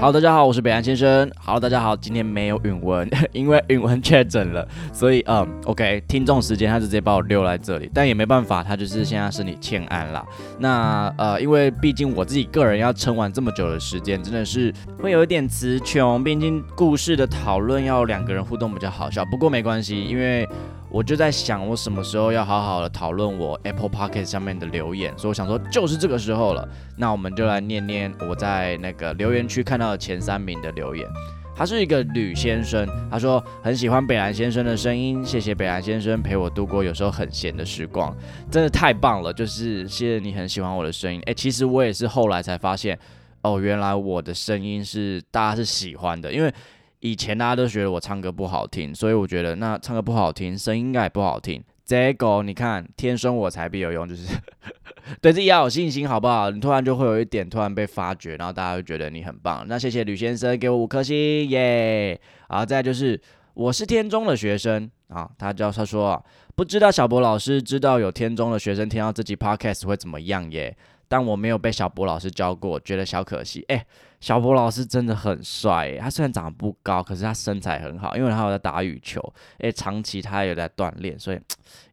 好，大家好，我是北岸先生。好，大家好，今天没有允文，因为允文确诊了，所以嗯，OK，听众时间他就直接把我溜来这里，但也没办法，他就是现在身体欠安啦。那呃，因为毕竟我自己个人要撑完这么久的时间，真的是会有一点词穷，毕竟故事的讨论要两个人互动比较好笑。不过没关系，因为。我就在想，我什么时候要好好的讨论我 Apple Pocket 上面的留言，所以我想说就是这个时候了。那我们就来念念我在那个留言区看到的前三名的留言。他是一个吕先生，他说很喜欢北兰先生的声音，谢谢北兰先生陪我度过有时候很闲的时光，真的太棒了。就是谢谢你很喜欢我的声音。诶，其实我也是后来才发现，哦，原来我的声音是大家是喜欢的，因为。以前大家都觉得我唱歌不好听，所以我觉得那唱歌不好听，声音应该也不好听。这个你看，天生我材必有用，就是 对自己要有信心，好不好？你突然就会有一点突然被发掘，然后大家会觉得你很棒。那谢谢吕先生给我五颗星，耶！好，再就是我是天中的学生啊，他叫他说不知道小博老师知道有天中的学生听到这集 podcast 会怎么样耶？但我没有被小博老师教过，觉得小可惜。哎，小博老师真的很帅，他虽然长得不高，可是他身材很好，因为他有在打羽球，哎，长期他有在锻炼，所以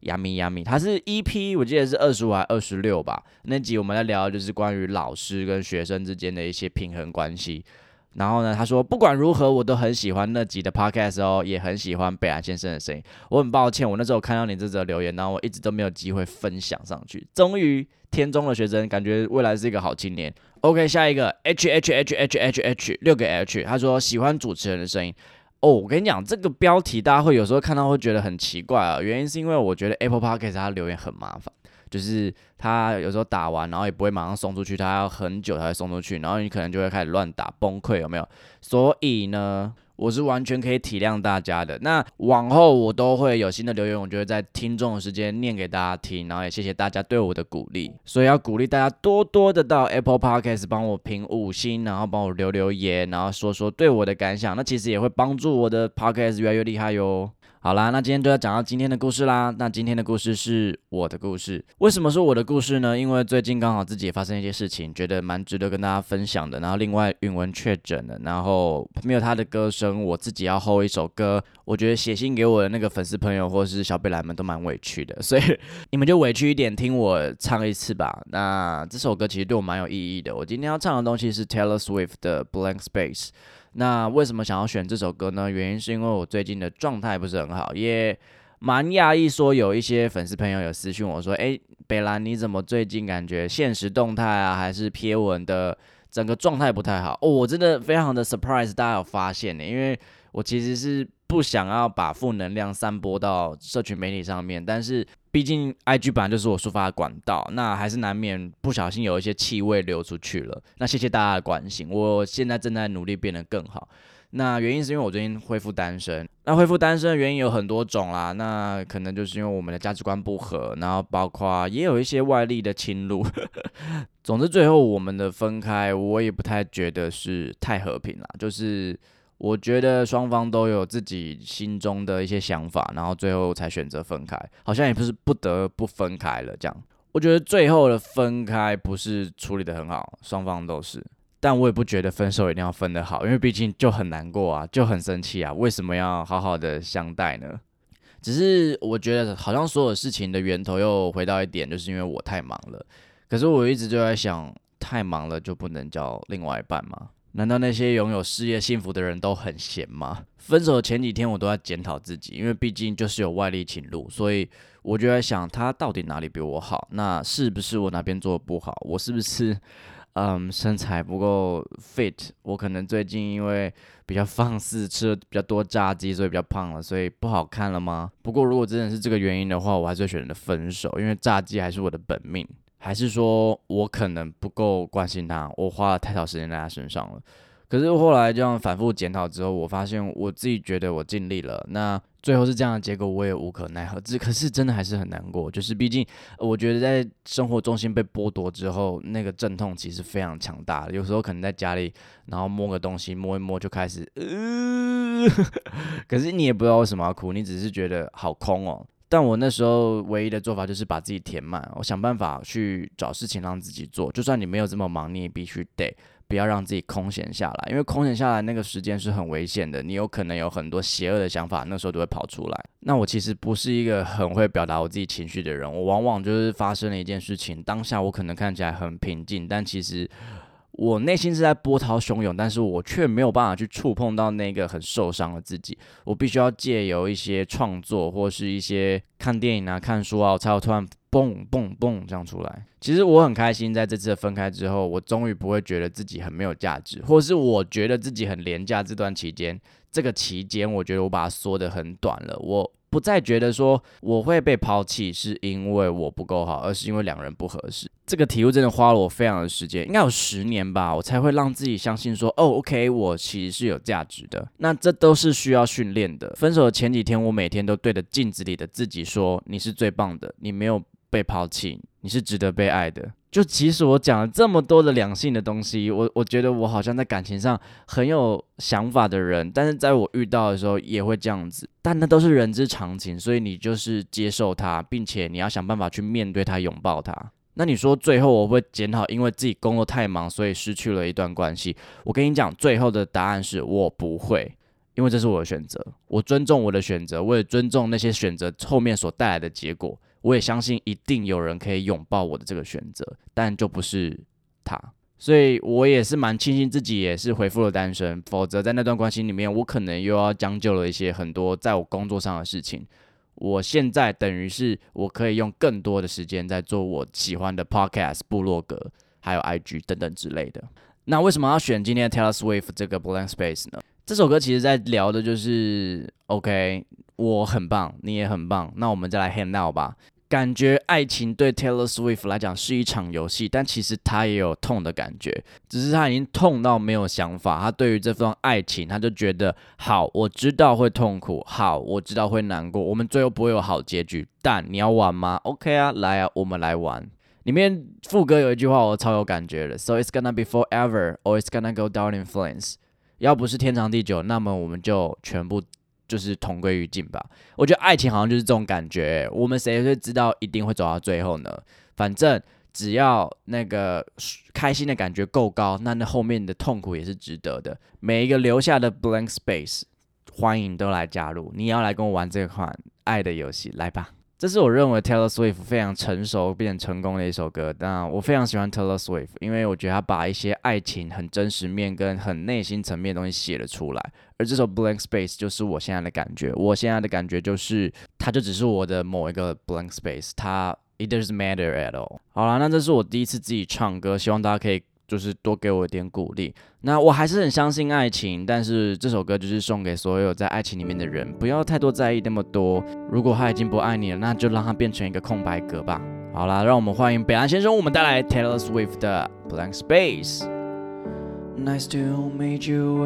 呀咪呀咪。他是 EP，我记得是二十五还二十六吧？那集我们在聊的就是关于老师跟学生之间的一些平衡关系。然后呢，他说不管如何，我都很喜欢那集的 podcast 哦，也很喜欢贝兰先生的声音。我很抱歉，我那时候看到你这则留言，然后我一直都没有机会分享上去。终于，天中的学生感觉未来是一个好青年。OK，下一个 H H H H H H 六个 H，他说喜欢主持人的声音。哦，我跟你讲，这个标题大家会有时候看到会觉得很奇怪啊，原因是因为我觉得 Apple Podcast 它留言很麻烦。就是他有时候打完，然后也不会马上送出去，他要很久才会送出去，然后你可能就会开始乱打，崩溃有没有？所以呢，我是完全可以体谅大家的。那往后我都会有新的留言，我就会在听众的时间念给大家听，然后也谢谢大家对我的鼓励。所以要鼓励大家多多的到 Apple Podcast 帮我评五星，然后帮我留留言，然后说说对我的感想。那其实也会帮助我的 Podcast 越来越厉害哟。好啦，那今天就要讲到今天的故事啦。那今天的故事是我的故事。为什么是我的故事呢？因为最近刚好自己也发生一些事情，觉得蛮值得跟大家分享的。然后另外允文确诊了，然后没有他的歌声，我自己要 hold 一首歌。我觉得写信给我的那个粉丝朋友或是小贝兰们都蛮委屈的，所以你们就委屈一点，听我唱一次吧。那这首歌其实对我蛮有意义的。我今天要唱的东西是 Taylor Swift 的 Blank Space。那为什么想要选这首歌呢？原因是因为我最近的状态不是很好，也蛮讶异，说有一些粉丝朋友有私讯我说：“哎，北兰你怎么最近感觉现实动态啊，还是贴文的整个状态不太好？”哦，我真的非常的 surprise，大家有发现呢？因为我其实是不想要把负能量散播到社群媒体上面，但是。毕竟，IG 本来就是我抒发的管道，那还是难免不小心有一些气味流出去了。那谢谢大家的关心，我现在正在努力变得更好。那原因是因为我最近恢复单身。那恢复单身的原因有很多种啦，那可能就是因为我们的价值观不合，然后包括也有一些外力的侵入。总之，最后我们的分开，我也不太觉得是太和平啦，就是。我觉得双方都有自己心中的一些想法，然后最后才选择分开，好像也不是不得不分开了这样。我觉得最后的分开不是处理的很好，双方都是，但我也不觉得分手一定要分得好，因为毕竟就很难过啊，就很生气啊，为什么要好好的相待呢？只是我觉得好像所有事情的源头又回到一点，就是因为我太忙了。可是我一直就在想，太忙了就不能叫另外一半吗？难道那些拥有事业幸福的人都很闲吗？分手前几天我都在检讨自己，因为毕竟就是有外力侵入，所以我就在想他到底哪里比我好？那是不是我哪边做的不好？我是不是嗯身材不够 fit？我可能最近因为比较放肆，吃了比较多炸鸡，所以比较胖了，所以不好看了吗？不过如果真的是这个原因的话，我还是选择分手，因为炸鸡还是我的本命。还是说我可能不够关心他，我花了太少时间在他身上了。可是后来这样反复检讨之后，我发现我自己觉得我尽力了。那最后是这样的结果，我也无可奈何。只可是真的还是很难过，就是毕竟我觉得在生活重心被剥夺之后，那个阵痛其实非常强大。有时候可能在家里，然后摸个东西，摸一摸就开始，呃，可是你也不知道为什么要哭，你只是觉得好空哦。但我那时候唯一的做法就是把自己填满，我想办法去找事情让自己做，就算你没有这么忙，你也必须得。不要让自己空闲下来，因为空闲下来那个时间是很危险的，你有可能有很多邪恶的想法，那时候都会跑出来。那我其实不是一个很会表达我自己情绪的人，我往往就是发生了一件事情，当下我可能看起来很平静，但其实我内心是在波涛汹涌，但是我却没有办法去触碰到那个很受伤的自己。我必须要借由一些创作或是一些看电影啊、看书啊，我才有突然。蹦蹦蹦这样出来，其实我很开心，在这次的分开之后，我终于不会觉得自己很没有价值，或是我觉得自己很廉价。这段期间，这个期间，我觉得我把它缩得很短了。我不再觉得说我会被抛弃是因为我不够好，而是因为两人不合适。这个体悟真的花了我非常的时间，应该有十年吧，我才会让自己相信说，哦，OK，我其实是有价值的。那这都是需要训练的。分手的前几天，我每天都对着镜子里的自己说，你是最棒的，你没有。被抛弃，你是值得被爱的。就即使我讲了这么多的两性的东西，我我觉得我好像在感情上很有想法的人，但是在我遇到的时候也会这样子。但那都是人之常情，所以你就是接受它，并且你要想办法去面对它，拥抱它。那你说最后我会检讨，因为自己工作太忙，所以失去了一段关系。我跟你讲，最后的答案是我不会，因为这是我的选择，我尊重我的选择，我也尊重那些选择后面所带来的结果。我也相信一定有人可以拥抱我的这个选择，但就不是他，所以我也是蛮庆幸自己也是回复了单身，否则在那段关系里面，我可能又要将就了一些很多在我工作上的事情。我现在等于是我可以用更多的时间在做我喜欢的 podcast、部落格，还有 IG 等等之类的。那为什么要选今天的 Taylor Swift 这个 Blank Space 呢？这首歌其实在聊的就是 OK。我很棒，你也很棒，那我们再来 hand out 吧。感觉爱情对 Taylor Swift 来讲是一场游戏，但其实他也有痛的感觉，只是他已经痛到没有想法。他对于这份爱情，他就觉得好，我知道会痛苦，好，我知道会难过，我们最后不会有好结局。但你要玩吗？OK 啊，来啊，我们来玩。里面副歌有一句话我超有感觉的，So it's gonna be forever, or it's gonna go down in flames。要不是天长地久，那么我们就全部。就是同归于尽吧。我觉得爱情好像就是这种感觉。我们谁会知道一定会走到最后呢？反正只要那个开心的感觉够高，那那后面的痛苦也是值得的。每一个留下的 blank space，欢迎都来加入。你要来跟我玩这款爱的游戏，来吧。这是我认为 Taylor Swift 非常成熟并成功的一首歌。那我非常喜欢 Taylor Swift，因为我觉得他把一些爱情很真实面跟很内心层面的东西写了出来。而这首 Blank Space 就是我现在的感觉。我现在的感觉就是，它就只是我的某一个 Blank Space，它 It doesn't matter at all。好了，那这是我第一次自己唱歌，希望大家可以。就是多给我一点鼓励。那我还是很相信爱情，但是这首歌就是送给所有在爱情里面的人，不要太多在意那么多。如果他已经不爱你了，那就让他变成一个空白格吧。好啦，让我们欢迎北岸先生，我们带来 Taylor Swift 的 Blank Space。Nice to meet you,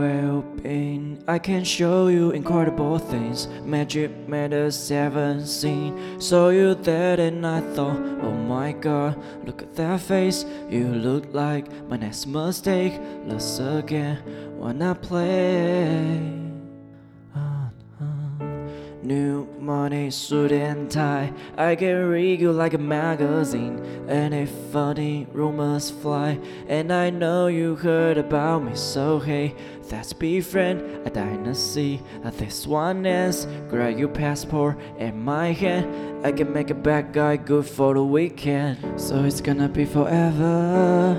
been. I can show you incredible things. Magic matters seven seen. Saw you there and I thought, oh my god, look at that face. You look like my next mistake. Let's again when I play. New money, suit and tie. I can read you like a magazine. Any funny rumors fly. And I know you heard about me, so hey, let's be friend. A dynasty. This one is. Grab your passport in my hand. I can make a bad guy good for the weekend. So it's gonna be forever.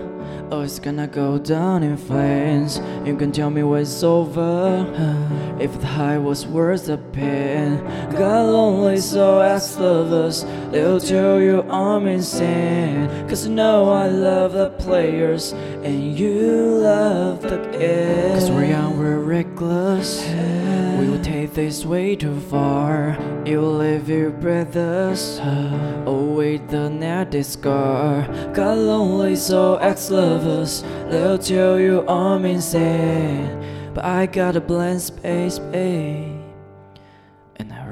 Oh, it's gonna go down in flames. You can tell me when it's over. If the high was worth the pain. Got lonely, so as lovers, they'll tell you I'm insane. Cause you know I love the players, and you love the kids. Cause we're young, we're reckless. Will take this way too far. You'll leave your brothers. Oh, wait, the net is scar. Got lonely, so ex lovers, they'll tell you I'm insane. But I got a blank space, babe. And I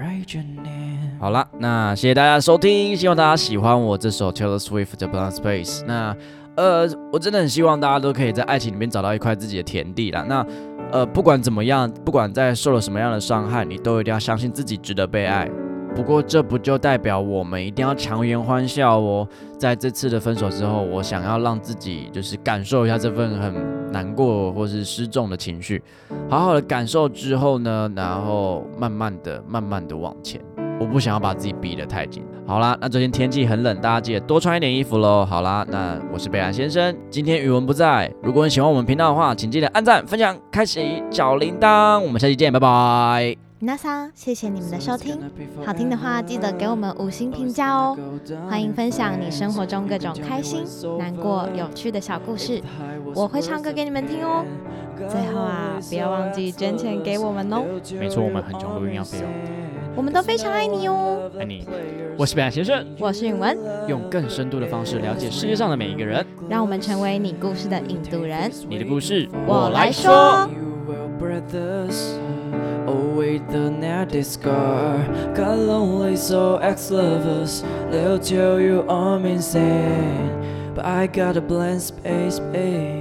好了，那谢谢大家收听，希望大家喜欢我这首 Taylor Swift 的 Blank Space。那呃，我真的很希望大家都可以在爱情里面找到一块自己的田地啦。那 呃，不管怎么样，不管在受了什么样的伤害，你都一定要相信自己值得被爱。不过这不就代表我们一定要强颜欢笑哦？在这次的分手之后，我想要让自己就是感受一下这份很难过或是失重的情绪，好好的感受之后呢，然后慢慢的、慢慢的往前。我不想要把自己逼得太紧。好啦，那最近天气很冷，大家记得多穿一点衣服喽。好啦，那我是贝兰先生，今天语文不在。如果你喜欢我们频道的话，请记得按赞、分享、开启小铃铛。我们下期见，拜拜。那桑，谢谢你们的收听。好听的话，记得给我们五星评价哦。欢迎分享你生活中各种开心、难过、有趣的小故事，我会唱歌给你们听哦。最后啊，不要忘记捐钱给我们哦。没错，我们很穷，录音要费用。我们都非常爱你哦。爱你，我是北岸先生，我是允文，用更深度的方式了解世界上的每一个人，让我们成为你故事的引渡人。你的故事，我来说。await the natty scar. Got lonely, so ex lovers, they'll tell you I'm insane. But I got a blank space, babe,